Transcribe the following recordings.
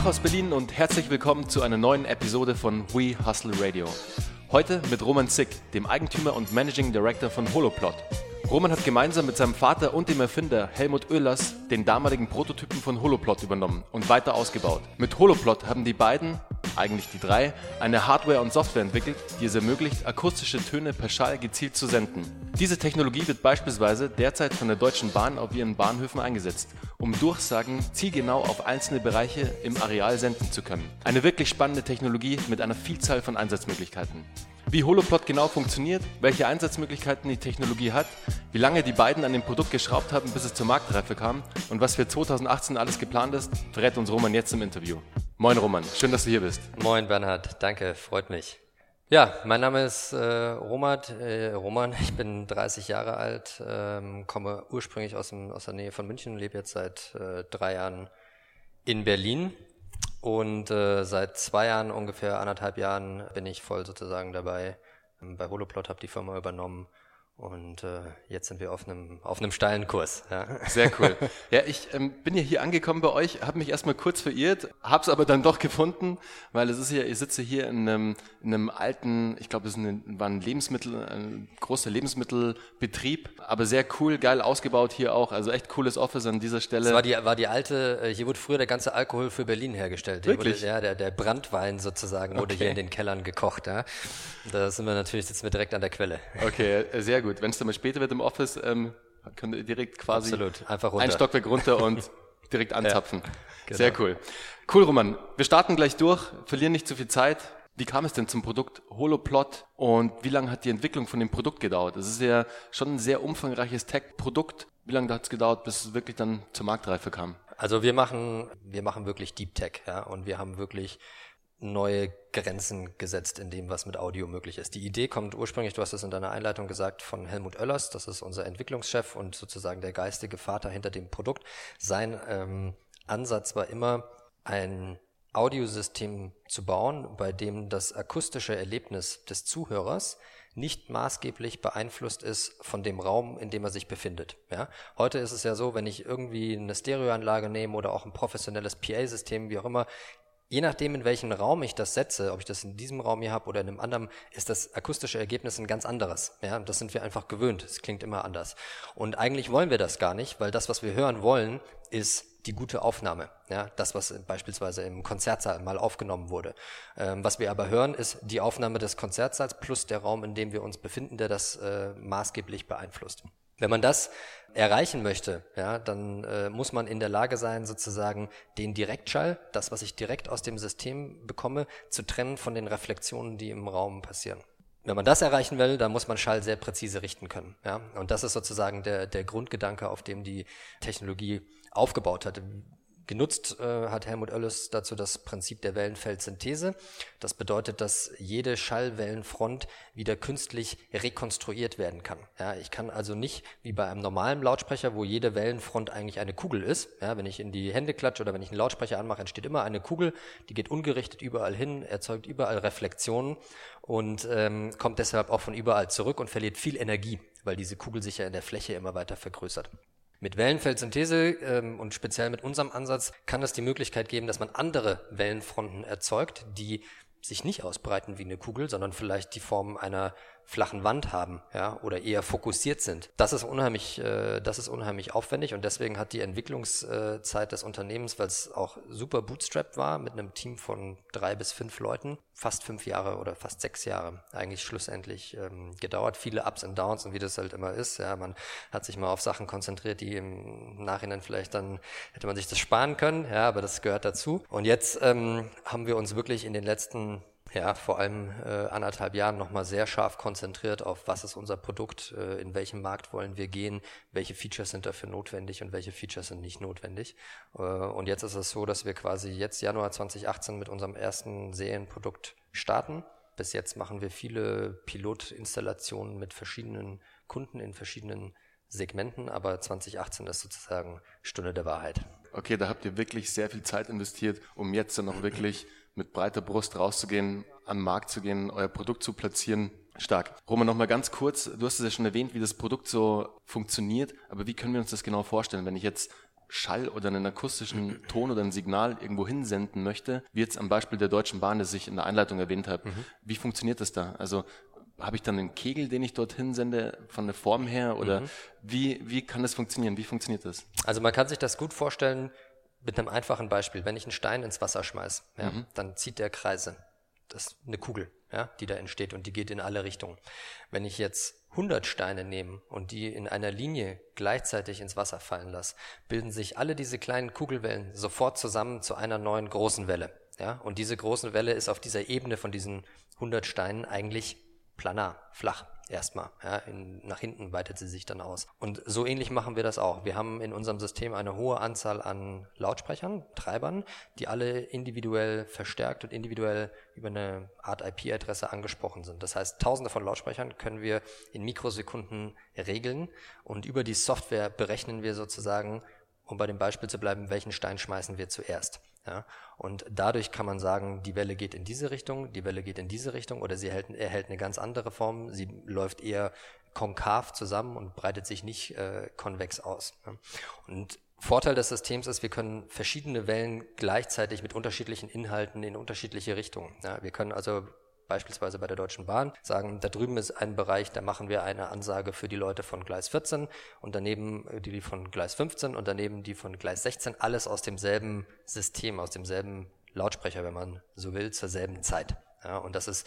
Tag aus Berlin und herzlich willkommen zu einer neuen Episode von We Hustle Radio. Heute mit Roman Zick, dem Eigentümer und Managing Director von Holoplot. Roman hat gemeinsam mit seinem Vater und dem Erfinder Helmut Oehlers den damaligen Prototypen von Holoplot übernommen und weiter ausgebaut. Mit Holoplot haben die beiden eigentlich die drei, eine Hardware und Software entwickelt, die es ermöglicht, akustische Töne per Schall gezielt zu senden. Diese Technologie wird beispielsweise derzeit von der Deutschen Bahn auf ihren Bahnhöfen eingesetzt, um Durchsagen zielgenau auf einzelne Bereiche im Areal senden zu können. Eine wirklich spannende Technologie mit einer Vielzahl von Einsatzmöglichkeiten. Wie Holoplot genau funktioniert, welche Einsatzmöglichkeiten die Technologie hat, wie lange die beiden an dem Produkt geschraubt haben, bis es zur Marktreife kam und was für 2018 alles geplant ist, verrät uns Roman jetzt im Interview. Moin Roman, schön, dass du hier bist. Moin Bernhard, danke, freut mich. Ja, mein Name ist äh, Roman, äh, Roman, ich bin 30 Jahre alt, ähm, komme ursprünglich aus, dem, aus der Nähe von München, lebe jetzt seit äh, drei Jahren in Berlin und äh, seit zwei Jahren, ungefähr anderthalb Jahren, bin ich voll sozusagen dabei. Bei Holoplot habe die Firma übernommen und äh, jetzt sind wir auf einem, auf einem steilen Kurs. Ja. Sehr cool. Ja, ich ähm, bin ja hier angekommen bei euch, habe mich erstmal kurz verirrt, habe es aber dann doch gefunden, weil es ist ja, ich sitze hier in einem, in einem alten, ich glaube, es war ein Lebensmittel, ein großer Lebensmittelbetrieb, aber sehr cool, geil ausgebaut hier auch, also echt cooles Office an dieser Stelle. Das war die, war die alte, äh, hier wurde früher der ganze Alkohol für Berlin hergestellt. Wirklich? Wurde, ja, der, der Brandwein sozusagen wurde okay. hier in den Kellern gekocht. Ja. Da sind wir natürlich, sitzen wir direkt an der Quelle. Okay, sehr gut gut. Wenn es dann mal später wird im Office, ähm, könnt ihr direkt quasi Absolut. Einfach runter. ein Stockwerk runter und direkt anzapfen. Ja, genau. Sehr cool. Cool, Roman. Wir starten gleich durch, verlieren nicht zu viel Zeit. Wie kam es denn zum Produkt Holoplot und wie lange hat die Entwicklung von dem Produkt gedauert? Das ist ja schon ein sehr umfangreiches Tech-Produkt. Wie lange hat es gedauert, bis es wirklich dann zur Marktreife kam? Also wir machen, wir machen wirklich Deep Tech, ja, und wir haben wirklich neue Grenzen gesetzt in dem, was mit Audio möglich ist. Die Idee kommt ursprünglich, du hast es in deiner Einleitung gesagt, von Helmut Oellers, das ist unser Entwicklungschef und sozusagen der geistige Vater hinter dem Produkt. Sein ähm, Ansatz war immer, ein Audiosystem zu bauen, bei dem das akustische Erlebnis des Zuhörers nicht maßgeblich beeinflusst ist von dem Raum, in dem er sich befindet. Ja? Heute ist es ja so, wenn ich irgendwie eine Stereoanlage nehme oder auch ein professionelles PA-System, wie auch immer, Je nachdem, in welchen Raum ich das setze, ob ich das in diesem Raum hier habe oder in einem anderen, ist das akustische Ergebnis ein ganz anderes. Ja, das sind wir einfach gewöhnt. Es klingt immer anders. Und eigentlich wollen wir das gar nicht, weil das, was wir hören wollen, ist die gute Aufnahme. Ja, das, was beispielsweise im Konzertsaal mal aufgenommen wurde. Ähm, was wir aber hören, ist die Aufnahme des Konzertsaals plus der Raum, in dem wir uns befinden, der das äh, maßgeblich beeinflusst. Wenn man das erreichen möchte, ja, dann äh, muss man in der Lage sein, sozusagen den Direktschall, das, was ich direkt aus dem System bekomme, zu trennen von den Reflexionen, die im Raum passieren. Wenn man das erreichen will, dann muss man Schall sehr präzise richten können. Ja? Und das ist sozusagen der, der Grundgedanke, auf dem die Technologie aufgebaut hat. Genutzt äh, hat Helmut Oelles dazu das Prinzip der Wellenfeldsynthese. Das bedeutet, dass jede Schallwellenfront wieder künstlich rekonstruiert werden kann. Ja, ich kann also nicht wie bei einem normalen Lautsprecher, wo jede Wellenfront eigentlich eine Kugel ist. Ja, wenn ich in die Hände klatsche oder wenn ich einen Lautsprecher anmache, entsteht immer eine Kugel, die geht ungerichtet überall hin, erzeugt überall Reflexionen und ähm, kommt deshalb auch von überall zurück und verliert viel Energie, weil diese Kugel sich ja in der Fläche immer weiter vergrößert. Mit Wellenfeldsynthese ähm, und speziell mit unserem Ansatz kann es die Möglichkeit geben, dass man andere Wellenfronten erzeugt, die sich nicht ausbreiten wie eine Kugel, sondern vielleicht die Form einer flachen Wand haben, ja, oder eher fokussiert sind. Das ist unheimlich, äh, das ist unheimlich aufwendig und deswegen hat die Entwicklungszeit des Unternehmens, weil es auch super bootstrapped war, mit einem Team von drei bis fünf Leuten, fast fünf Jahre oder fast sechs Jahre eigentlich schlussendlich ähm, gedauert. Viele Ups und Downs und wie das halt immer ist. Ja, man hat sich mal auf Sachen konzentriert, die im Nachhinein vielleicht dann hätte man sich das sparen können, ja, aber das gehört dazu. Und jetzt ähm, haben wir uns wirklich in den letzten ja, vor allem äh, anderthalb Jahren nochmal sehr scharf konzentriert auf, was ist unser Produkt, äh, in welchem Markt wollen wir gehen, welche Features sind dafür notwendig und welche Features sind nicht notwendig. Äh, und jetzt ist es so, dass wir quasi jetzt Januar 2018 mit unserem ersten Serienprodukt starten. Bis jetzt machen wir viele Pilotinstallationen mit verschiedenen Kunden in verschiedenen Segmenten, aber 2018 ist sozusagen Stunde der Wahrheit. Okay, da habt ihr wirklich sehr viel Zeit investiert, um jetzt dann auch wirklich mit breiter Brust rauszugehen, an den Markt zu gehen, euer Produkt zu platzieren. Stark. Roman, noch mal ganz kurz. Du hast es ja schon erwähnt, wie das Produkt so funktioniert. Aber wie können wir uns das genau vorstellen, wenn ich jetzt Schall oder einen akustischen Ton oder ein Signal irgendwo hinsenden möchte, wie jetzt am Beispiel der Deutschen Bahn, das ich in der Einleitung erwähnt habe, mhm. wie funktioniert das da? Also habe ich dann einen Kegel, den ich dorthin sende, von der Form her? Oder mhm. wie, wie kann das funktionieren? Wie funktioniert das? Also man kann sich das gut vorstellen mit einem einfachen Beispiel. Wenn ich einen Stein ins Wasser schmeiße, ja, mhm. dann zieht der Kreise. Das ist eine Kugel, ja, die da entsteht und die geht in alle Richtungen. Wenn ich jetzt 100 Steine nehme und die in einer Linie gleichzeitig ins Wasser fallen lasse, bilden sich alle diese kleinen Kugelwellen sofort zusammen zu einer neuen großen Welle. Ja, und diese große Welle ist auf dieser Ebene von diesen 100 Steinen eigentlich planar, flach erstmal. Ja, in, nach hinten weitet sie sich dann aus. Und so ähnlich machen wir das auch. Wir haben in unserem System eine hohe Anzahl an Lautsprechern, Treibern, die alle individuell verstärkt und individuell über eine Art IP-Adresse angesprochen sind. Das heißt, tausende von Lautsprechern können wir in Mikrosekunden regeln und über die Software berechnen wir sozusagen, um bei dem Beispiel zu bleiben, welchen Stein schmeißen wir zuerst. Ja, und dadurch kann man sagen, die Welle geht in diese Richtung, die Welle geht in diese Richtung oder sie erhält, erhält eine ganz andere Form. Sie läuft eher konkav zusammen und breitet sich nicht äh, konvex aus. Ja. Und Vorteil des Systems ist, wir können verschiedene Wellen gleichzeitig mit unterschiedlichen Inhalten in unterschiedliche Richtungen. Ja, wir können also beispielsweise bei der Deutschen Bahn, sagen, da drüben ist ein Bereich, da machen wir eine Ansage für die Leute von Gleis 14 und daneben äh, die von Gleis 15 und daneben die von Gleis 16, alles aus demselben System, aus demselben Lautsprecher, wenn man so will, zur selben Zeit. Ja, und das ist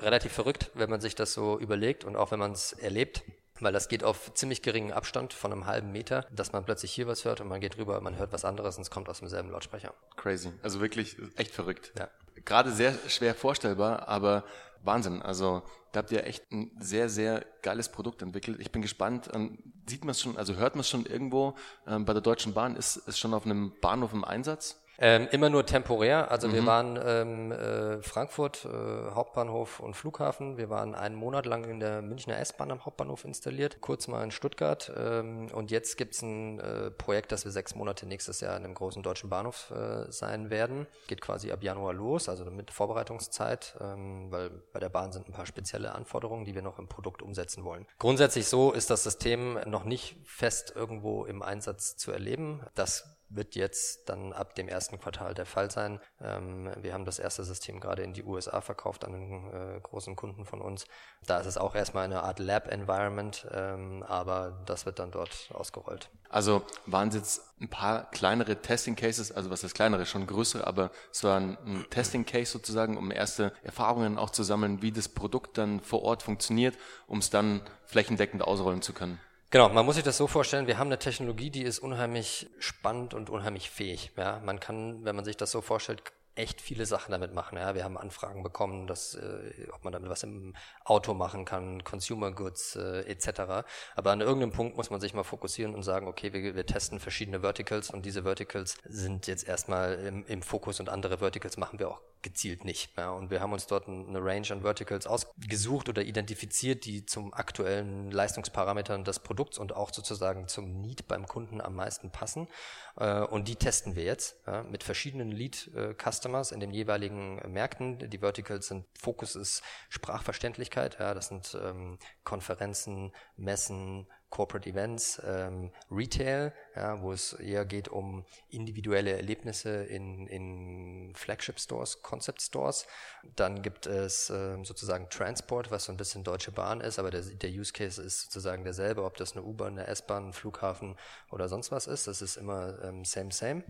relativ verrückt, wenn man sich das so überlegt und auch wenn man es erlebt weil das geht auf ziemlich geringen Abstand von einem halben Meter, dass man plötzlich hier was hört und man geht rüber, man hört was anderes und es kommt aus demselben Lautsprecher. Crazy. Also wirklich echt verrückt. Ja. Gerade sehr schwer vorstellbar, aber Wahnsinn. Also da habt ihr echt ein sehr, sehr geiles Produkt entwickelt. Ich bin gespannt. Ähm, sieht man es schon, also hört man es schon irgendwo ähm, bei der Deutschen Bahn? Ist es schon auf einem Bahnhof im Einsatz? Ähm, immer nur temporär. Also mhm. wir waren ähm, äh, Frankfurt, äh, Hauptbahnhof und Flughafen. Wir waren einen Monat lang in der Münchner S-Bahn am Hauptbahnhof installiert, kurz mal in Stuttgart. Ähm, und jetzt gibt's ein äh, Projekt, dass wir sechs Monate nächstes Jahr in einem großen deutschen Bahnhof äh, sein werden. Geht quasi ab Januar los, also mit Vorbereitungszeit, ähm, weil bei der Bahn sind ein paar spezielle Anforderungen, die wir noch im Produkt umsetzen wollen. Grundsätzlich so ist das System noch nicht fest irgendwo im Einsatz zu erleben. Das wird jetzt dann ab dem ersten Quartal der Fall sein. Ähm, wir haben das erste System gerade in die USA verkauft an einen äh, großen Kunden von uns. Da ist es auch erstmal eine Art Lab-Environment, ähm, aber das wird dann dort ausgerollt. Also waren es jetzt ein paar kleinere Testing-Cases, also was ist kleinere, schon größere, aber es war ein, ein Testing-Case sozusagen, um erste Erfahrungen auch zu sammeln, wie das Produkt dann vor Ort funktioniert, um es dann flächendeckend ausrollen zu können. Genau, man muss sich das so vorstellen, wir haben eine Technologie, die ist unheimlich spannend und unheimlich fähig. Ja, man kann, wenn man sich das so vorstellt, echt viele Sachen damit machen. Ja, wir haben Anfragen bekommen, dass, äh, ob man damit was im Auto machen kann, Consumer Goods äh, etc. Aber an irgendeinem Punkt muss man sich mal fokussieren und sagen, okay, wir, wir testen verschiedene Verticals und diese Verticals sind jetzt erstmal im, im Fokus und andere Verticals machen wir auch gezielt nicht. Ja, und wir haben uns dort eine Range an Verticals ausgesucht oder identifiziert, die zum aktuellen Leistungsparametern des Produkts und auch sozusagen zum Need beim Kunden am meisten passen. Äh, und die testen wir jetzt ja, mit verschiedenen Lead-Customers in den jeweiligen Märkten. Die Verticals sind, Fokus ist Sprachverständlichkeit, ja, das sind ähm, Konferenzen, Messen, Corporate Events, ähm, Retail, ja, wo es eher geht um individuelle Erlebnisse in, in Flagship Stores, Concept Stores. Dann gibt es ähm, sozusagen Transport, was so ein bisschen Deutsche Bahn ist, aber der, der Use Case ist sozusagen derselbe, ob das eine U-Bahn, eine S-Bahn, ein Flughafen oder sonst was ist. Das ist immer ähm, same, same.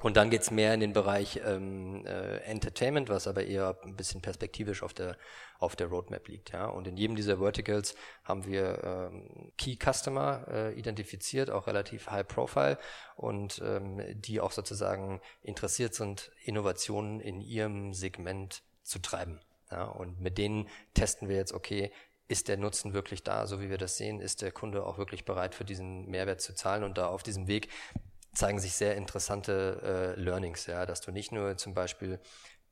Und dann geht's mehr in den Bereich ähm, äh, Entertainment, was aber eher ein bisschen perspektivisch auf der, auf der Roadmap liegt. Ja? Und in jedem dieser Verticals haben wir ähm, Key Customer äh, identifiziert, auch relativ high profile und ähm, die auch sozusagen interessiert sind, Innovationen in ihrem Segment zu treiben. Ja? Und mit denen testen wir jetzt, okay, ist der Nutzen wirklich da, so wie wir das sehen? Ist der Kunde auch wirklich bereit, für diesen Mehrwert zu zahlen? Und da auf diesem Weg zeigen sich sehr interessante äh, Learnings, ja, dass du nicht nur zum Beispiel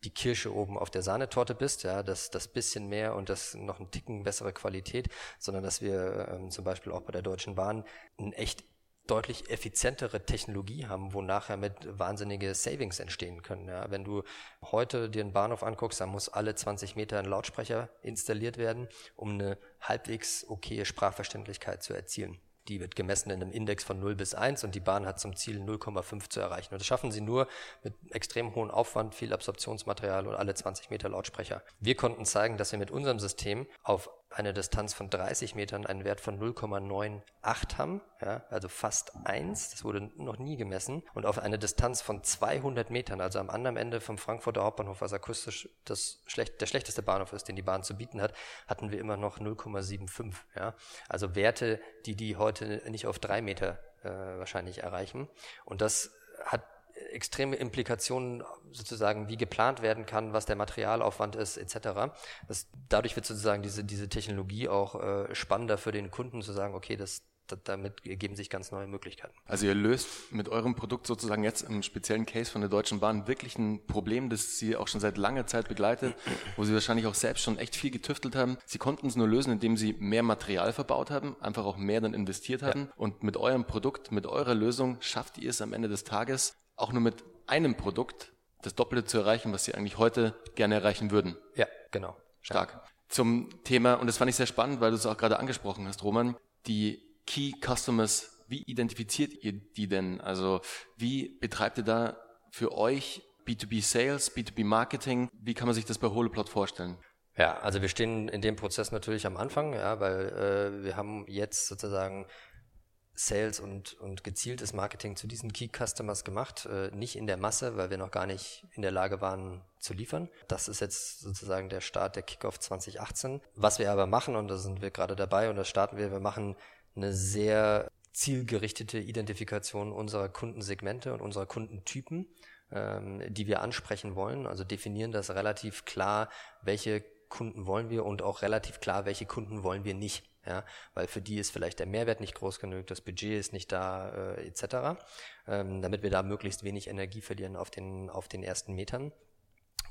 die Kirsche oben auf der Sahnetorte bist, ja, das, das bisschen mehr und das noch ein Ticken bessere Qualität, sondern dass wir ähm, zum Beispiel auch bei der Deutschen Bahn ein echt deutlich effizientere Technologie haben, wo nachher mit wahnsinnige Savings entstehen können. Ja, wenn du heute dir einen Bahnhof anguckst, dann muss alle 20 Meter ein Lautsprecher installiert werden, um eine halbwegs okaye Sprachverständlichkeit zu erzielen. Die wird gemessen in einem Index von 0 bis 1 und die Bahn hat zum Ziel 0,5 zu erreichen. Und das schaffen sie nur mit extrem hohem Aufwand, viel Absorptionsmaterial und alle 20 Meter Lautsprecher. Wir konnten zeigen, dass wir mit unserem System auf eine Distanz von 30 Metern einen Wert von 0,98 haben, ja, also fast 1, das wurde noch nie gemessen, und auf eine Distanz von 200 Metern, also am anderen Ende vom Frankfurter Hauptbahnhof, was akustisch das schlecht, der schlechteste Bahnhof ist, den die Bahn zu bieten hat, hatten wir immer noch 0,75. Ja. Also Werte, die die heute nicht auf drei Meter äh, wahrscheinlich erreichen. Und das hat extreme Implikationen sozusagen, wie geplant werden kann, was der Materialaufwand ist, etc. Das, dadurch wird sozusagen diese, diese Technologie auch äh, spannender für den Kunden zu sagen, okay, das, damit ergeben sich ganz neue Möglichkeiten. Also ihr löst mit eurem Produkt sozusagen jetzt im speziellen Case von der Deutschen Bahn wirklich ein Problem, das sie auch schon seit langer Zeit begleitet, wo sie wahrscheinlich auch selbst schon echt viel getüftelt haben. Sie konnten es nur lösen, indem sie mehr Material verbaut haben, einfach auch mehr dann investiert haben. Ja. Und mit eurem Produkt, mit eurer Lösung schafft ihr es am Ende des Tages auch nur mit einem Produkt das Doppelte zu erreichen, was sie eigentlich heute gerne erreichen würden. Ja, genau. Stark. Ja. Zum Thema, und das fand ich sehr spannend, weil du es auch gerade angesprochen hast, Roman, die Key Customers, wie identifiziert ihr die denn? Also wie betreibt ihr da für euch B2B Sales, B2B Marketing? Wie kann man sich das bei Holoplot vorstellen? Ja, also wir stehen in dem Prozess natürlich am Anfang, ja, weil äh, wir haben jetzt sozusagen Sales und, und gezieltes Marketing zu diesen Key Customers gemacht, äh, nicht in der Masse, weil wir noch gar nicht in der Lage waren zu liefern. Das ist jetzt sozusagen der Start der Kickoff 2018. Was wir aber machen, und da sind wir gerade dabei und das starten wir, wir machen eine sehr zielgerichtete Identifikation unserer Kundensegmente und unserer Kundentypen, ähm, die wir ansprechen wollen. Also definieren das relativ klar, welche Kunden wollen wir und auch relativ klar, welche Kunden wollen wir nicht. Ja, weil für die ist vielleicht der Mehrwert nicht groß genug, das Budget ist nicht da, äh, etc. Ähm, damit wir da möglichst wenig Energie verlieren auf den, auf den ersten Metern.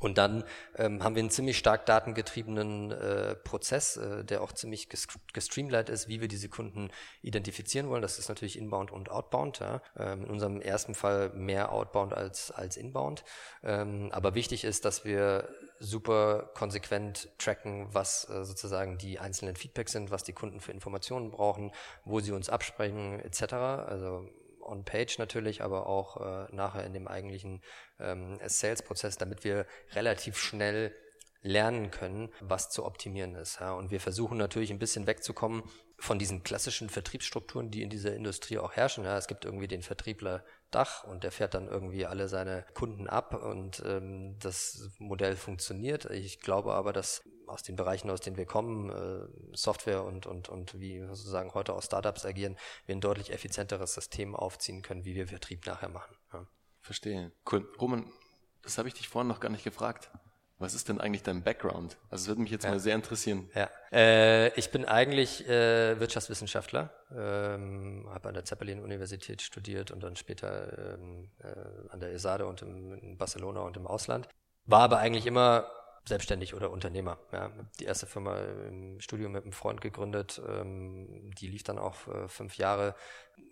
Und dann ähm, haben wir einen ziemlich stark datengetriebenen äh, Prozess, äh, der auch ziemlich gestreamlined ist, wie wir diese Kunden identifizieren wollen. Das ist natürlich inbound und outbound. Ja. Ähm, in unserem ersten Fall mehr outbound als, als inbound. Ähm, aber wichtig ist, dass wir super konsequent tracken, was äh, sozusagen die einzelnen Feedbacks sind, was die Kunden für Informationen brauchen, wo sie uns absprechen etc. Also on-page natürlich, aber auch äh, nachher in dem eigentlichen ähm, Sales-Prozess, damit wir relativ schnell lernen können, was zu optimieren ist. Ja. Und wir versuchen natürlich ein bisschen wegzukommen von diesen klassischen Vertriebsstrukturen, die in dieser Industrie auch herrschen. Ja. Es gibt irgendwie den Vertriebler Dach und der fährt dann irgendwie alle seine Kunden ab und ähm, das Modell funktioniert. Ich glaube aber, dass aus den Bereichen, aus denen wir kommen, äh, Software und, und, und wie sozusagen heute auch Startups agieren, wir ein deutlich effizienteres System aufziehen können, wie wir Vertrieb nachher machen. Ja. Verstehe. Cool. Roman, das habe ich dich vorhin noch gar nicht gefragt. Was ist denn eigentlich dein Background? Also es würde mich jetzt ja. mal sehr interessieren. Ja, äh, ich bin eigentlich äh, Wirtschaftswissenschaftler, ähm, habe an der Zeppelin-Universität studiert und dann später ähm, äh, an der ESADE und im, in Barcelona und im Ausland. War aber eigentlich immer selbstständig oder Unternehmer. Ja. Die erste Firma im Studium mit einem Freund gegründet, ähm, die lief dann auch äh, fünf Jahre,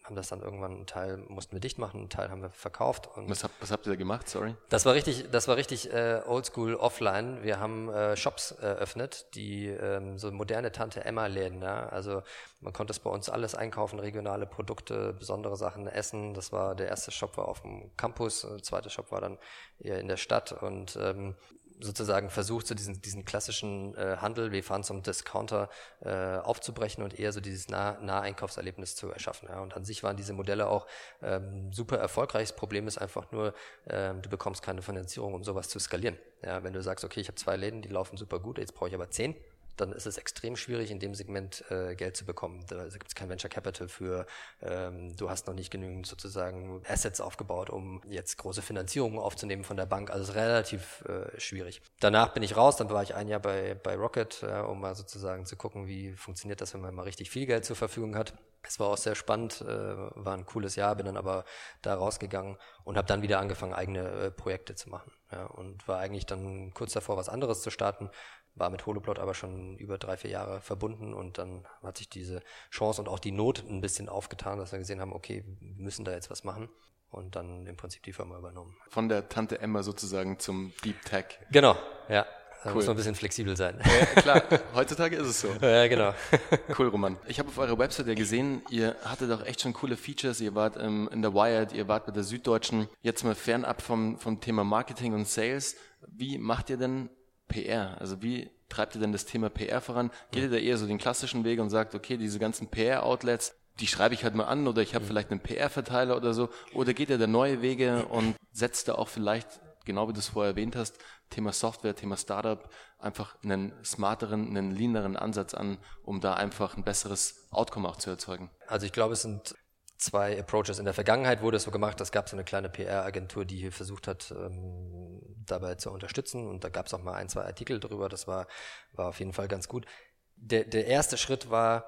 haben das dann irgendwann einen Teil mussten wir dicht machen, einen Teil haben wir verkauft. Und was, hab, was habt ihr da gemacht? Sorry. Das war richtig, das war richtig äh, Oldschool offline. Wir haben äh, Shops eröffnet, die ähm, so moderne Tante Emma Läden. Ja. Also man konnte es bei uns alles einkaufen, regionale Produkte, besondere Sachen essen. Das war der erste Shop war auf dem Campus, der zweite Shop war dann eher in der Stadt und ähm, sozusagen versucht, so diesen, diesen klassischen äh, Handel, wir fahren zum Discounter, äh, aufzubrechen und eher so dieses nah Naheinkaufserlebnis zu erschaffen. Ja. Und an sich waren diese Modelle auch ähm, super erfolgreich. Das Problem ist einfach nur, ähm, du bekommst keine Finanzierung, um sowas zu skalieren. Ja, wenn du sagst, okay, ich habe zwei Läden, die laufen super gut, jetzt brauche ich aber zehn, dann ist es extrem schwierig, in dem Segment äh, Geld zu bekommen. Da gibt es kein Venture Capital für, ähm, du hast noch nicht genügend sozusagen Assets aufgebaut, um jetzt große Finanzierungen aufzunehmen von der Bank. Also relativ äh, schwierig. Danach bin ich raus, dann war ich ein Jahr bei, bei Rocket, äh, um mal sozusagen zu gucken, wie funktioniert das, wenn man mal richtig viel Geld zur Verfügung hat. Es war auch sehr spannend, äh, war ein cooles Jahr, bin dann aber da rausgegangen und habe dann wieder angefangen, eigene äh, Projekte zu machen. Ja, und war eigentlich dann kurz davor, was anderes zu starten, war mit Holoplot aber schon über drei, vier Jahre verbunden und dann hat sich diese Chance und auch die Not ein bisschen aufgetan, dass wir gesehen haben, okay, wir müssen da jetzt was machen und dann im Prinzip die Firma übernommen. Von der Tante Emma sozusagen zum Deep Tech. Genau, ja. cool. muss man ein bisschen flexibel sein. Ja, klar, heutzutage ist es so. Ja, genau. Cool, Roman. Ich habe auf eurer Website ja gesehen, ihr hattet auch echt schon coole Features. Ihr wart ähm, in der Wired, ihr wart bei der Süddeutschen. Jetzt mal fernab vom, vom Thema Marketing und Sales. Wie macht ihr denn PR? Also wie treibt ihr denn das Thema PR voran? Geht ihr da eher so den klassischen Weg und sagt, okay, diese ganzen PR-Outlets, die schreibe ich halt mal an oder ich habe vielleicht einen PR-Verteiler oder so? Oder geht ihr da neue Wege und setzt da auch vielleicht, genau wie du es vorher erwähnt hast, Thema Software, Thema Startup, einfach einen smarteren, einen leaneren Ansatz an, um da einfach ein besseres Outcome auch zu erzeugen? Also ich glaube, es sind zwei Approaches. In der Vergangenheit wurde es so gemacht, es gab so eine kleine PR-Agentur, die hier versucht hat, ähm, dabei zu unterstützen. Und da gab es auch mal ein, zwei Artikel drüber. Das war, war auf jeden Fall ganz gut. Der, der erste Schritt war,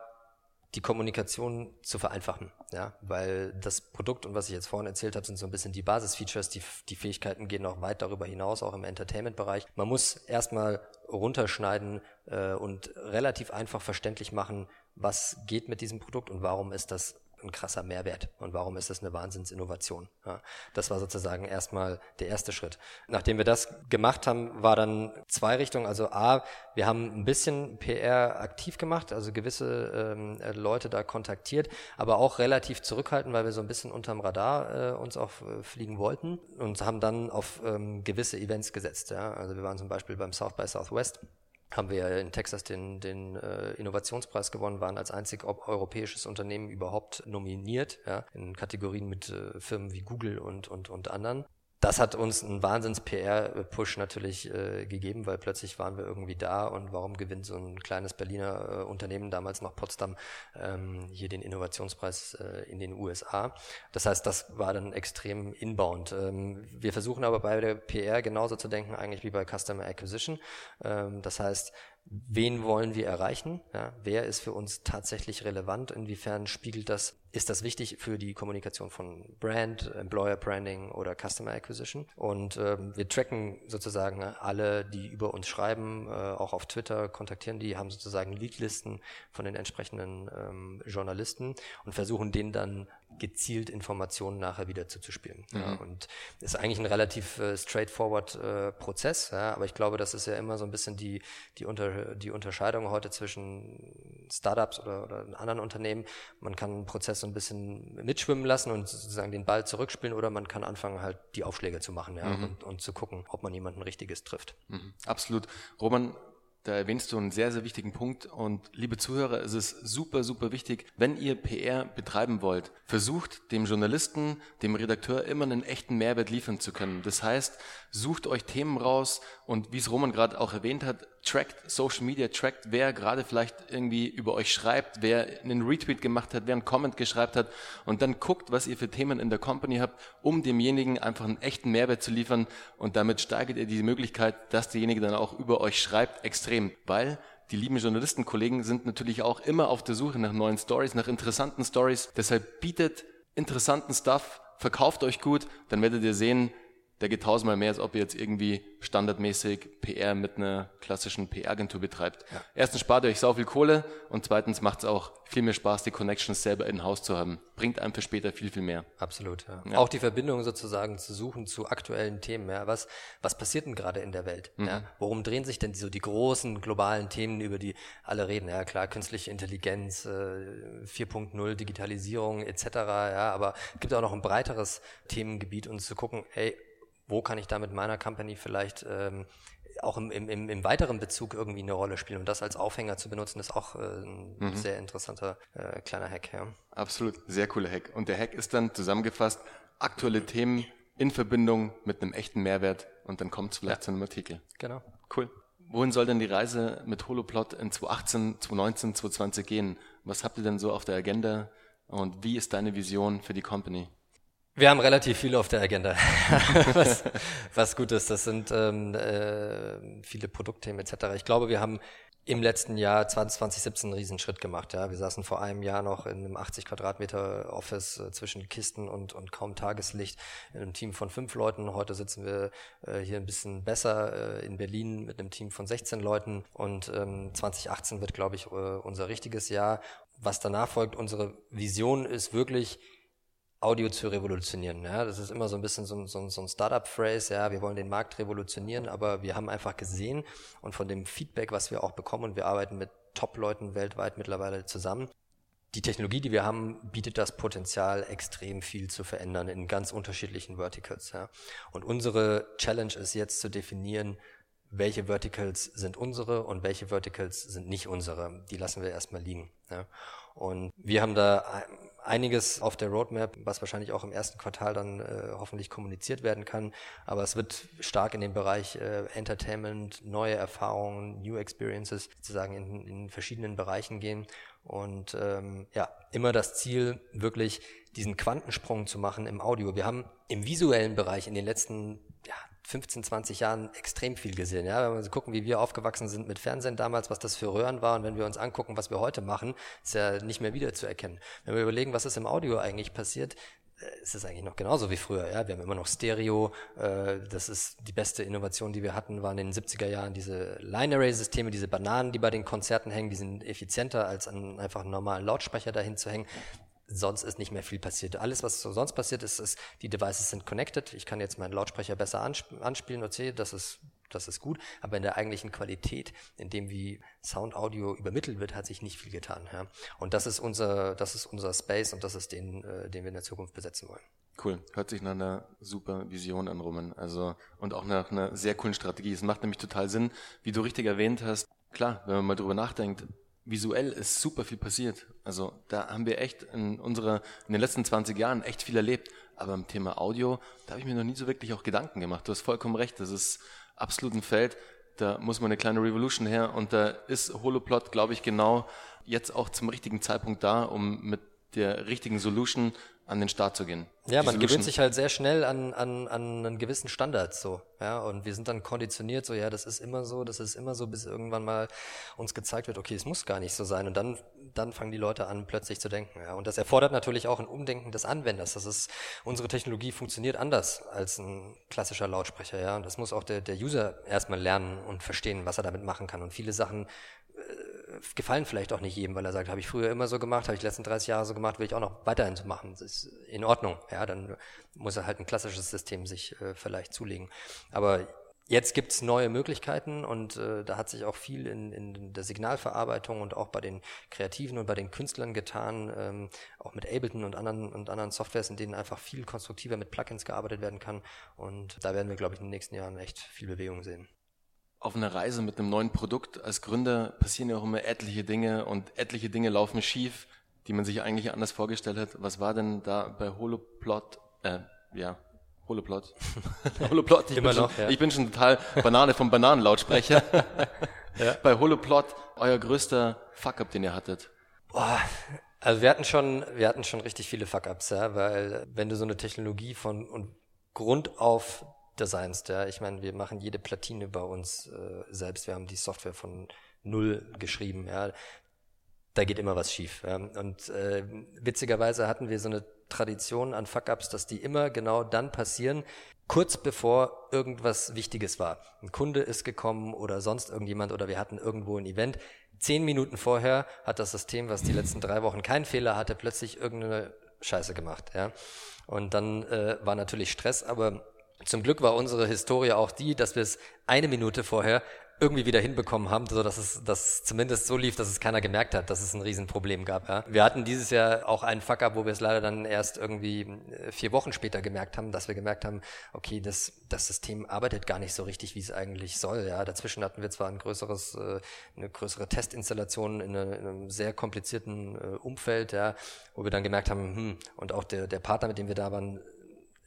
die Kommunikation zu vereinfachen, ja, weil das Produkt und was ich jetzt vorhin erzählt habe, sind so ein bisschen die Basisfeatures, die, die Fähigkeiten gehen noch weit darüber hinaus, auch im Entertainment-Bereich. Man muss erstmal runterschneiden äh, und relativ einfach verständlich machen, was geht mit diesem Produkt und warum ist das ein krasser Mehrwert und warum ist das eine Wahnsinnsinnovation. Ja, das war sozusagen erstmal der erste Schritt. Nachdem wir das gemacht haben, war dann zwei Richtungen. Also A, wir haben ein bisschen PR aktiv gemacht, also gewisse ähm, Leute da kontaktiert, aber auch relativ zurückhaltend, weil wir so ein bisschen unterm Radar äh, uns auch äh, fliegen wollten und haben dann auf ähm, gewisse Events gesetzt. Ja. Also wir waren zum Beispiel beim South by Southwest haben wir in Texas den, den äh, Innovationspreis gewonnen, waren als einzig europäisches Unternehmen überhaupt nominiert, ja, in Kategorien mit äh, Firmen wie Google und, und, und anderen das hat uns einen Wahnsinns-PR-Push natürlich äh, gegeben, weil plötzlich waren wir irgendwie da und warum gewinnt so ein kleines Berliner äh, Unternehmen, damals noch Potsdam, ähm, hier den Innovationspreis äh, in den USA. Das heißt, das war dann extrem inbound. Ähm, wir versuchen aber bei der PR genauso zu denken eigentlich wie bei Customer Acquisition. Ähm, das heißt, wen wollen wir erreichen? Ja, wer ist für uns tatsächlich relevant? Inwiefern spiegelt das, ist das wichtig für die Kommunikation von Brand, Employer Branding oder Customer Acquisition? Und ähm, wir tracken sozusagen alle, die über uns schreiben, äh, auch auf Twitter kontaktieren die, haben sozusagen Leadlisten von den entsprechenden ähm, Journalisten und versuchen denen dann gezielt Informationen nachher wieder zuzuspielen. Mhm. Ja, und ist eigentlich ein relativ äh, straightforward äh, Prozess, ja, aber ich glaube, das ist ja immer so ein bisschen die, die, unter, die Unterscheidung heute zwischen Startups oder, oder anderen Unternehmen. Man kann einen Prozess so ein bisschen mitschwimmen lassen und sozusagen den Ball zurückspielen oder man kann anfangen, halt die Aufschläge zu machen ja, mhm. und, und zu gucken, ob man jemanden Richtiges trifft. Mhm. Absolut. Roman, da erwähnst du einen sehr, sehr wichtigen Punkt. Und liebe Zuhörer, es ist super, super wichtig, wenn ihr PR betreiben wollt, versucht dem Journalisten, dem Redakteur immer einen echten Mehrwert liefern zu können. Das heißt, sucht euch Themen raus und wie es Roman gerade auch erwähnt hat, trackt Social Media, trackt, wer gerade vielleicht irgendwie über euch schreibt, wer einen Retweet gemacht hat, wer einen Comment geschreibt hat und dann guckt, was ihr für Themen in der Company habt, um demjenigen einfach einen echten Mehrwert zu liefern und damit steigert ihr die Möglichkeit, dass derjenige dann auch über euch schreibt, extrem, weil die lieben Journalistenkollegen sind natürlich auch immer auf der Suche nach neuen Stories, nach interessanten Stories. Deshalb bietet interessanten Stuff, verkauft euch gut, dann werdet ihr sehen, der geht tausendmal mehr, als ob ihr jetzt irgendwie standardmäßig PR mit einer klassischen PR-Agentur betreibt. Ja. Erstens spart ihr euch sau viel Kohle und zweitens macht es auch viel mehr Spaß, die Connections selber in Haus zu haben. Bringt einem für später viel, viel mehr. Absolut, ja. ja. Auch die Verbindung sozusagen zu suchen zu aktuellen Themen. Ja. Was, was passiert denn gerade in der Welt? Mhm. Ja. Worum drehen sich denn so die großen globalen Themen, über die alle reden? Ja, klar, künstliche Intelligenz, äh, 4.0, Digitalisierung etc. Ja, aber es gibt auch noch ein breiteres Themengebiet und zu gucken, ey, wo kann ich da mit meiner Company vielleicht ähm, auch im, im, im weiteren Bezug irgendwie eine Rolle spielen. Und das als Aufhänger zu benutzen, ist auch äh, ein mhm. sehr interessanter äh, kleiner Hack. Ja. Absolut, sehr cooler Hack. Und der Hack ist dann zusammengefasst, aktuelle Themen in Verbindung mit einem echten Mehrwert und dann kommt es vielleicht ja. zu einem Artikel. Genau. Cool. Wohin soll denn die Reise mit Holoplot in 2018, 2019, 2020 gehen? Was habt ihr denn so auf der Agenda und wie ist deine Vision für die Company? Wir haben relativ viel auf der Agenda, was, was gut ist. Das sind ähm, äh, viele Produktthemen etc. Ich glaube, wir haben im letzten Jahr 2017 einen Riesenschritt gemacht. Ja, wir saßen vor einem Jahr noch in einem 80 Quadratmeter Office äh, zwischen Kisten und, und kaum Tageslicht in einem Team von fünf Leuten. Heute sitzen wir äh, hier ein bisschen besser äh, in Berlin mit einem Team von 16 Leuten und ähm, 2018 wird, glaube ich, äh, unser richtiges Jahr. Was danach folgt, unsere Vision ist wirklich Audio zu revolutionieren. Ja, das ist immer so ein bisschen so, so, so ein Startup-Phrase, ja, wir wollen den Markt revolutionieren, aber wir haben einfach gesehen und von dem Feedback, was wir auch bekommen, und wir arbeiten mit Top-Leuten weltweit mittlerweile zusammen, die Technologie, die wir haben, bietet das Potenzial, extrem viel zu verändern in ganz unterschiedlichen Verticals. Ja. Und unsere Challenge ist jetzt zu definieren, welche Verticals sind unsere und welche Verticals sind nicht unsere. Die lassen wir erstmal liegen. Ja. Und wir haben da einiges auf der Roadmap, was wahrscheinlich auch im ersten Quartal dann äh, hoffentlich kommuniziert werden kann. Aber es wird stark in den Bereich äh, Entertainment, neue Erfahrungen, New Experiences sozusagen in, in verschiedenen Bereichen gehen. Und ähm, ja, immer das Ziel, wirklich diesen Quantensprung zu machen im Audio. Wir haben im visuellen Bereich in den letzten ja, 15, 20 Jahren extrem viel gesehen. Ja? Wenn wir gucken, wie wir aufgewachsen sind mit Fernsehen damals, was das für Röhren war und wenn wir uns angucken, was wir heute machen, ist ja nicht mehr wiederzuerkennen. Wenn wir überlegen, was ist im Audio eigentlich passiert, äh, ist es eigentlich noch genauso wie früher. Ja? Wir haben immer noch Stereo. Äh, das ist die beste Innovation, die wir hatten, waren in den 70er Jahren diese Line-Array-Systeme, diese Bananen, die bei den Konzerten hängen, die sind effizienter, als an einfach einen normalen Lautsprecher dahin zu hängen sonst ist nicht mehr viel passiert. Alles, was sonst passiert ist, ist, die Devices sind connected. Ich kann jetzt meinen Lautsprecher besser ansp anspielen, okay, das ist, das ist gut. Aber in der eigentlichen Qualität, in dem wie Sound Audio übermittelt wird, hat sich nicht viel getan. Ja. Und das ist unser, das ist unser Space und das ist den, äh, den wir in der Zukunft besetzen wollen. Cool. Hört sich nach einer super Vision an, Roman. Also, und auch nach einer sehr coolen Strategie. Es macht nämlich total Sinn, wie du richtig erwähnt hast. Klar, wenn man mal drüber nachdenkt, visuell ist super viel passiert. Also da haben wir echt in unserer, in den letzten 20 Jahren echt viel erlebt. Aber im Thema Audio, da habe ich mir noch nie so wirklich auch Gedanken gemacht. Du hast vollkommen recht. Das ist absolut ein Feld. Da muss man eine kleine Revolution her. Und da ist Holoplot, glaube ich, genau jetzt auch zum richtigen Zeitpunkt da, um mit der richtigen Solution an den Start zu gehen. Ja, man gewöhnt sich halt sehr schnell an, an, an einen gewissen Standard so. Ja, und wir sind dann konditioniert, so ja, das ist immer so, das ist immer so, bis irgendwann mal uns gezeigt wird, okay, es muss gar nicht so sein. Und dann, dann fangen die Leute an, plötzlich zu denken. Ja. Und das erfordert natürlich auch ein Umdenken des Anwenders. Das ist, unsere Technologie funktioniert anders als ein klassischer Lautsprecher, ja. Und das muss auch der, der User erstmal lernen und verstehen, was er damit machen kann. Und viele Sachen gefallen vielleicht auch nicht jedem, weil er sagt, habe ich früher immer so gemacht, habe ich die letzten 30 Jahre so gemacht, will ich auch noch weiterhin so machen. Das ist in Ordnung. Ja, dann muss er halt ein klassisches System sich äh, vielleicht zulegen. Aber jetzt gibt's neue Möglichkeiten und äh, da hat sich auch viel in, in der Signalverarbeitung und auch bei den Kreativen und bei den Künstlern getan, ähm, auch mit Ableton und anderen und anderen Softwares, in denen einfach viel konstruktiver mit Plugins gearbeitet werden kann. Und da werden wir, glaube ich, in den nächsten Jahren echt viel Bewegung sehen auf einer Reise mit einem neuen Produkt als Gründer passieren ja auch immer etliche Dinge und etliche Dinge laufen schief, die man sich eigentlich anders vorgestellt hat. Was war denn da bei Holoplot, äh, ja, Holoplot. Holoplot, ich, Immer bin noch, schon, ja. ich bin schon total Banane vom Bananenlautsprecher. ja. Bei Holoplot, euer größter Fuck-up, den ihr hattet. Boah, also wir hatten schon, wir hatten schon richtig viele Fuck-ups, ja, weil wenn du so eine Technologie von und Grund auf designst. Ja. Ich meine, wir machen jede Platine bei uns äh, selbst. Wir haben die Software von null geschrieben. Ja. Da geht immer was schief. Ja. Und äh, witzigerweise hatten wir so eine Tradition an Fuck-ups, dass die immer genau dann passieren, kurz bevor irgendwas Wichtiges war. Ein Kunde ist gekommen oder sonst irgendjemand oder wir hatten irgendwo ein Event. Zehn Minuten vorher hat das System, was die letzten drei Wochen keinen Fehler hatte, plötzlich irgendeine Scheiße gemacht. Ja. Und dann äh, war natürlich Stress, aber zum Glück war unsere Historie auch die, dass wir es eine Minute vorher irgendwie wieder hinbekommen haben, so dass es dass zumindest so lief, dass es keiner gemerkt hat, dass es ein Riesenproblem gab. Ja. Wir hatten dieses Jahr auch einen Fuck-up, wo wir es leider dann erst irgendwie äh, vier Wochen später gemerkt haben, dass wir gemerkt haben, okay, das, das System arbeitet gar nicht so richtig, wie es eigentlich soll. Ja. Dazwischen hatten wir zwar ein größeres, äh, eine größere Testinstallation in, eine, in einem sehr komplizierten äh, Umfeld, ja, wo wir dann gemerkt haben, hm, und auch der, der Partner, mit dem wir da waren,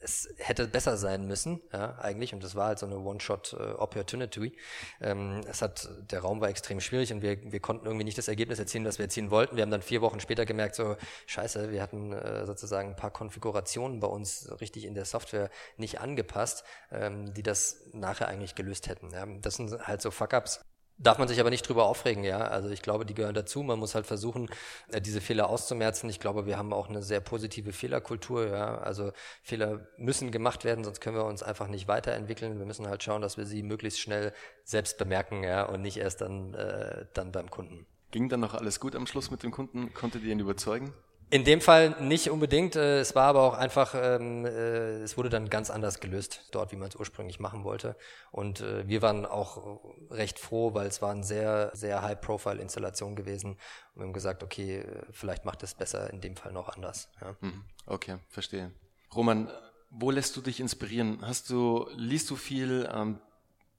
es hätte besser sein müssen, ja, eigentlich, und das war halt so eine One-Shot-Opportunity. Ähm, es hat, der Raum war extrem schwierig und wir, wir konnten irgendwie nicht das Ergebnis erzielen, das wir erzielen wollten. Wir haben dann vier Wochen später gemerkt, so, scheiße, wir hatten äh, sozusagen ein paar Konfigurationen bei uns richtig in der Software nicht angepasst, ähm, die das nachher eigentlich gelöst hätten. Ja. Das sind halt so Fuck-Ups, Darf man sich aber nicht drüber aufregen, ja. Also ich glaube, die gehören dazu. Man muss halt versuchen, äh, diese Fehler auszumerzen. Ich glaube, wir haben auch eine sehr positive Fehlerkultur, ja. Also Fehler müssen gemacht werden, sonst können wir uns einfach nicht weiterentwickeln. Wir müssen halt schauen, dass wir sie möglichst schnell selbst bemerken, ja, und nicht erst dann, äh, dann beim Kunden. Ging dann noch alles gut am Schluss mit dem Kunden? Konntet ihr ihn überzeugen? In dem Fall nicht unbedingt. Äh, es war aber auch einfach, ähm, äh, es wurde dann ganz anders gelöst dort, wie man es ursprünglich machen wollte. Und äh, wir waren auch recht froh, weil es war eine sehr, sehr High-Profile-Installation gewesen. Und wir haben gesagt, okay, vielleicht macht es besser in dem Fall noch anders. Ja. Mhm. Okay, verstehe. Roman, wo lässt du dich inspirieren? Hast du, liest du viel, ähm,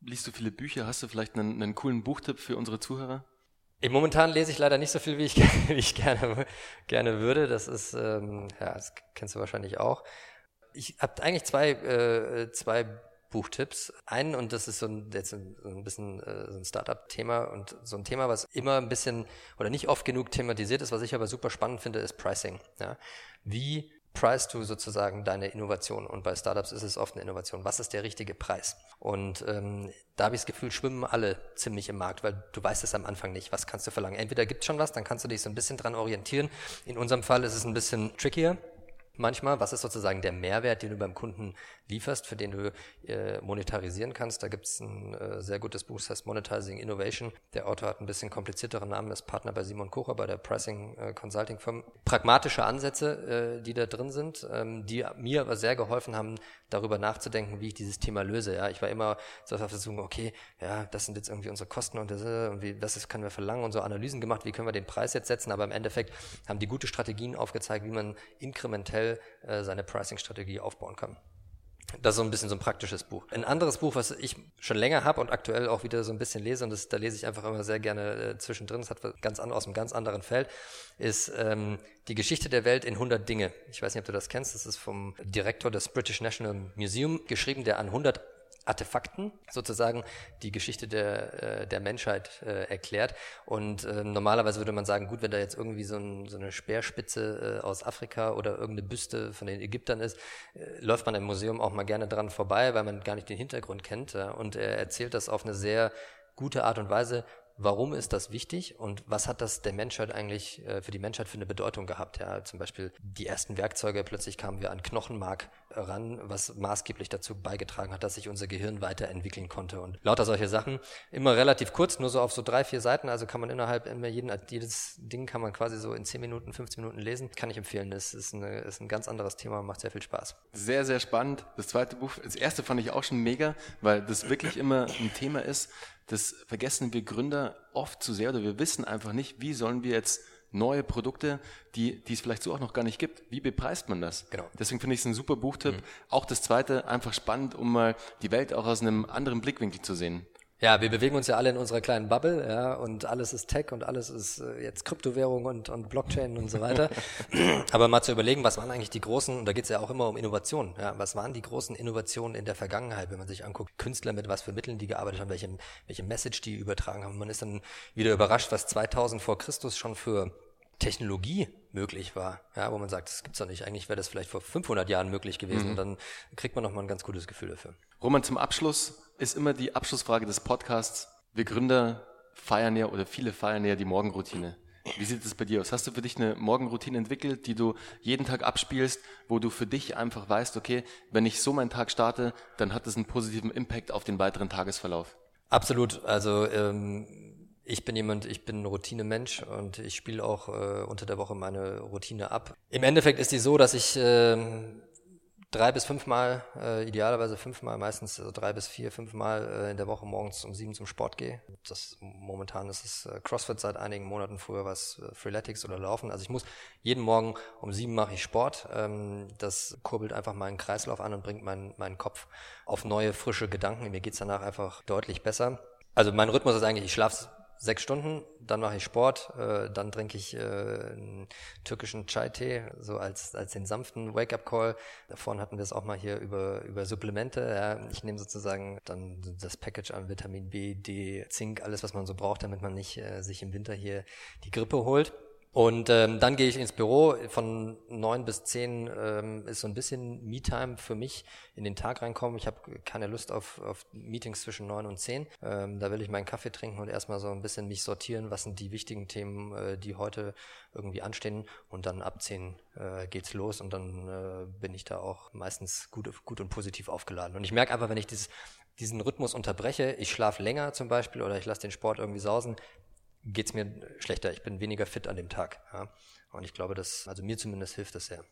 liest du viele Bücher? Hast du vielleicht einen, einen coolen Buchtipp für unsere Zuhörer? Momentan lese ich leider nicht so viel, wie ich, wie ich gerne, gerne würde. Das ist, ähm, ja, das kennst du wahrscheinlich auch. Ich habe eigentlich zwei, äh, zwei Buchtipps. Einen, und das ist so ein, jetzt ein, ein bisschen äh, so ein Startup-Thema und so ein Thema, was immer ein bisschen oder nicht oft genug thematisiert ist, was ich aber super spannend finde, ist Pricing. Ja? Wie price du sozusagen deine Innovation. Und bei Startups ist es oft eine Innovation. Was ist der richtige Preis? Und ähm, da habe ich das Gefühl, schwimmen alle ziemlich im Markt, weil du weißt es am Anfang nicht. Was kannst du verlangen? Entweder gibt es schon was, dann kannst du dich so ein bisschen dran orientieren. In unserem Fall ist es ein bisschen trickier manchmal. Was ist sozusagen der Mehrwert, den du beim Kunden lieferst, für den du äh, monetarisieren kannst? Da gibt es ein äh, sehr gutes Buch, das heißt Monetizing Innovation. Der Autor hat ein bisschen komplizierteren Namen, ist Partner bei Simon Kocher, bei der Pricing äh, Consulting Firm. Pragmatische Ansätze, äh, die da drin sind, ähm, die mir aber sehr geholfen haben, darüber nachzudenken, wie ich dieses Thema löse. Ja, ich war immer so auf der Suche, okay, ja, das sind jetzt irgendwie unsere Kosten und das, und wie, das ist, können wir verlangen und so Analysen gemacht, wie können wir den Preis jetzt setzen, aber im Endeffekt haben die gute Strategien aufgezeigt, wie man inkrementell äh, seine Pricing-Strategie aufbauen kann. Das ist so ein bisschen so ein praktisches Buch. Ein anderes Buch, was ich schon länger habe und aktuell auch wieder so ein bisschen lese, und das, da lese ich einfach immer sehr gerne äh, zwischendrin, das hat ganz an, aus einem ganz anderen Feld, ist ähm, Die Geschichte der Welt in 100 Dinge. Ich weiß nicht, ob du das kennst, das ist vom Direktor des British National Museum geschrieben, der an 100 Artefakten sozusagen die Geschichte der, äh, der Menschheit äh, erklärt. Und äh, normalerweise würde man sagen, gut, wenn da jetzt irgendwie so, ein, so eine Speerspitze aus Afrika oder irgendeine Büste von den Ägyptern ist, läuft man im Museum auch mal gerne dran vorbei, weil man gar nicht den Hintergrund kennt. Und er erzählt das auf eine sehr gute Art und Weise, warum ist das wichtig und was hat das der Menschheit eigentlich äh, für die Menschheit für eine Bedeutung gehabt? Ja, zum Beispiel die ersten Werkzeuge, plötzlich kamen wir an Knochenmark ran, was maßgeblich dazu beigetragen hat, dass sich unser Gehirn weiterentwickeln konnte und lauter solche Sachen. Immer relativ kurz, nur so auf so drei, vier Seiten, also kann man innerhalb immer jeden, jedes Ding kann man quasi so in zehn Minuten, 15 Minuten lesen. Kann ich empfehlen, das ist, eine, ist ein ganz anderes Thema, macht sehr viel Spaß. Sehr, sehr spannend. Das zweite Buch, das erste fand ich auch schon mega, weil das wirklich immer ein Thema ist, das vergessen wir Gründer oft zu sehr oder wir wissen einfach nicht, wie sollen wir jetzt neue Produkte, die, die es vielleicht so auch noch gar nicht gibt. Wie bepreist man das? Genau. Deswegen finde ich es ein super Buchtipp. Mhm. Auch das zweite, einfach spannend, um mal die Welt auch aus einem anderen Blickwinkel zu sehen. Ja, wir bewegen uns ja alle in unserer kleinen Bubble, ja, und alles ist Tech und alles ist äh, jetzt Kryptowährung und, und Blockchain und so weiter. Aber mal zu überlegen, was waren eigentlich die großen, und da geht es ja auch immer um Innovationen, ja, was waren die großen Innovationen in der Vergangenheit, wenn man sich anguckt, Künstler mit was für Mitteln die gearbeitet haben, welche, welche Message die übertragen haben. Man ist dann wieder überrascht, was 2000 vor Christus schon für Technologie möglich war, ja, wo man sagt, das gibt's doch nicht. Eigentlich wäre das vielleicht vor 500 Jahren möglich gewesen mhm. und dann kriegt man nochmal ein ganz gutes Gefühl dafür. Roman, zum Abschluss ist immer die Abschlussfrage des Podcasts. Wir Gründer feiern ja oder viele feiern ja die Morgenroutine. Wie sieht es bei dir aus? Hast du für dich eine Morgenroutine entwickelt, die du jeden Tag abspielst, wo du für dich einfach weißt, okay, wenn ich so meinen Tag starte, dann hat das einen positiven Impact auf den weiteren Tagesverlauf? Absolut. Also ähm, ich bin jemand, ich bin ein Routinemensch und ich spiele auch äh, unter der Woche meine Routine ab. Im Endeffekt ist die so, dass ich äh, drei bis fünfmal, äh, idealerweise fünfmal, meistens also drei bis vier, fünfmal äh, in der Woche morgens um sieben zum Sport gehe. Das momentan ist es äh, CrossFit seit einigen Monaten, früher war es äh, Freeletics oder Laufen. Also ich muss jeden Morgen um sieben mache ich Sport. Ähm, das kurbelt einfach meinen Kreislauf an und bringt meinen, meinen Kopf auf neue, frische Gedanken. Mir geht's danach einfach deutlich besser. Also mein Rhythmus ist eigentlich, ich schlafe sechs Stunden, dann mache ich Sport, äh, dann trinke ich äh, einen türkischen Chai-Tee, so als, als den sanften Wake-up-Call. Davon hatten wir es auch mal hier über, über Supplemente. Ja. Ich nehme sozusagen dann das Package an Vitamin B, D, Zink, alles, was man so braucht, damit man nicht äh, sich im Winter hier die Grippe holt. Und ähm, dann gehe ich ins Büro. Von neun bis zehn ähm, ist so ein bisschen Me-Time für mich in den Tag reinkommen. Ich habe keine Lust auf, auf Meetings zwischen neun und zehn. Ähm, da will ich meinen Kaffee trinken und erstmal so ein bisschen mich sortieren, was sind die wichtigen Themen, äh, die heute irgendwie anstehen. Und dann ab zehn äh, geht's los und dann äh, bin ich da auch meistens gut, gut und positiv aufgeladen. Und ich merke einfach, wenn ich dieses, diesen Rhythmus unterbreche, ich schlafe länger zum Beispiel oder ich lasse den Sport irgendwie sausen, geht's mir schlechter. Ich bin weniger fit an dem Tag. Ja. Und ich glaube, dass, also mir zumindest hilft das sehr.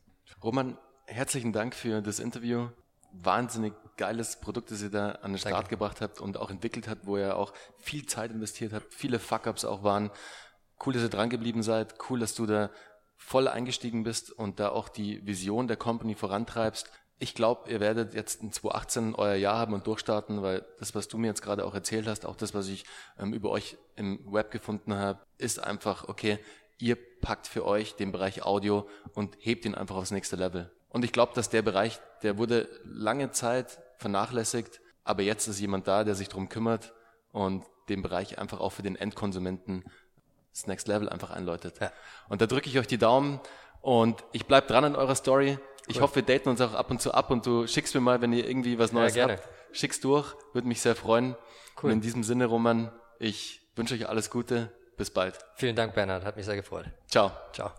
Roman, herzlichen Dank für das Interview. Wahnsinnig geiles Produkt, das ihr da an den Start Danke. gebracht habt und auch entwickelt habt, wo ihr auch viel Zeit investiert habt, viele Fuck-Ups auch waren. Cool, dass ihr dran geblieben seid. Cool, dass du da voll eingestiegen bist und da auch die Vision der Company vorantreibst. Ich glaube, ihr werdet jetzt in 2018 euer Jahr haben und durchstarten, weil das, was du mir jetzt gerade auch erzählt hast, auch das, was ich ähm, über euch im Web gefunden habe, ist einfach, okay, ihr packt für euch den Bereich Audio und hebt ihn einfach aufs nächste Level. Und ich glaube, dass der Bereich, der wurde lange Zeit vernachlässigt, aber jetzt ist jemand da, der sich drum kümmert und den Bereich einfach auch für den Endkonsumenten das Next Level einfach einläutet. Ja. Und da drücke ich euch die Daumen und ich bleib dran an eurer Story. Ich cool. hoffe, wir daten uns auch ab und zu ab und du schickst mir mal, wenn ihr irgendwie was Neues ja, habt, schickst durch, würde mich sehr freuen. Cool. Und in diesem Sinne, Roman, ich wünsche euch alles Gute. Bis bald. Vielen Dank, Bernhard. Hat mich sehr gefreut. Ciao. Ciao.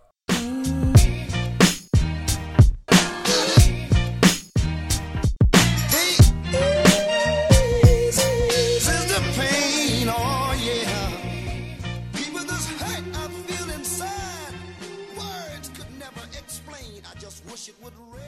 wish it would rain.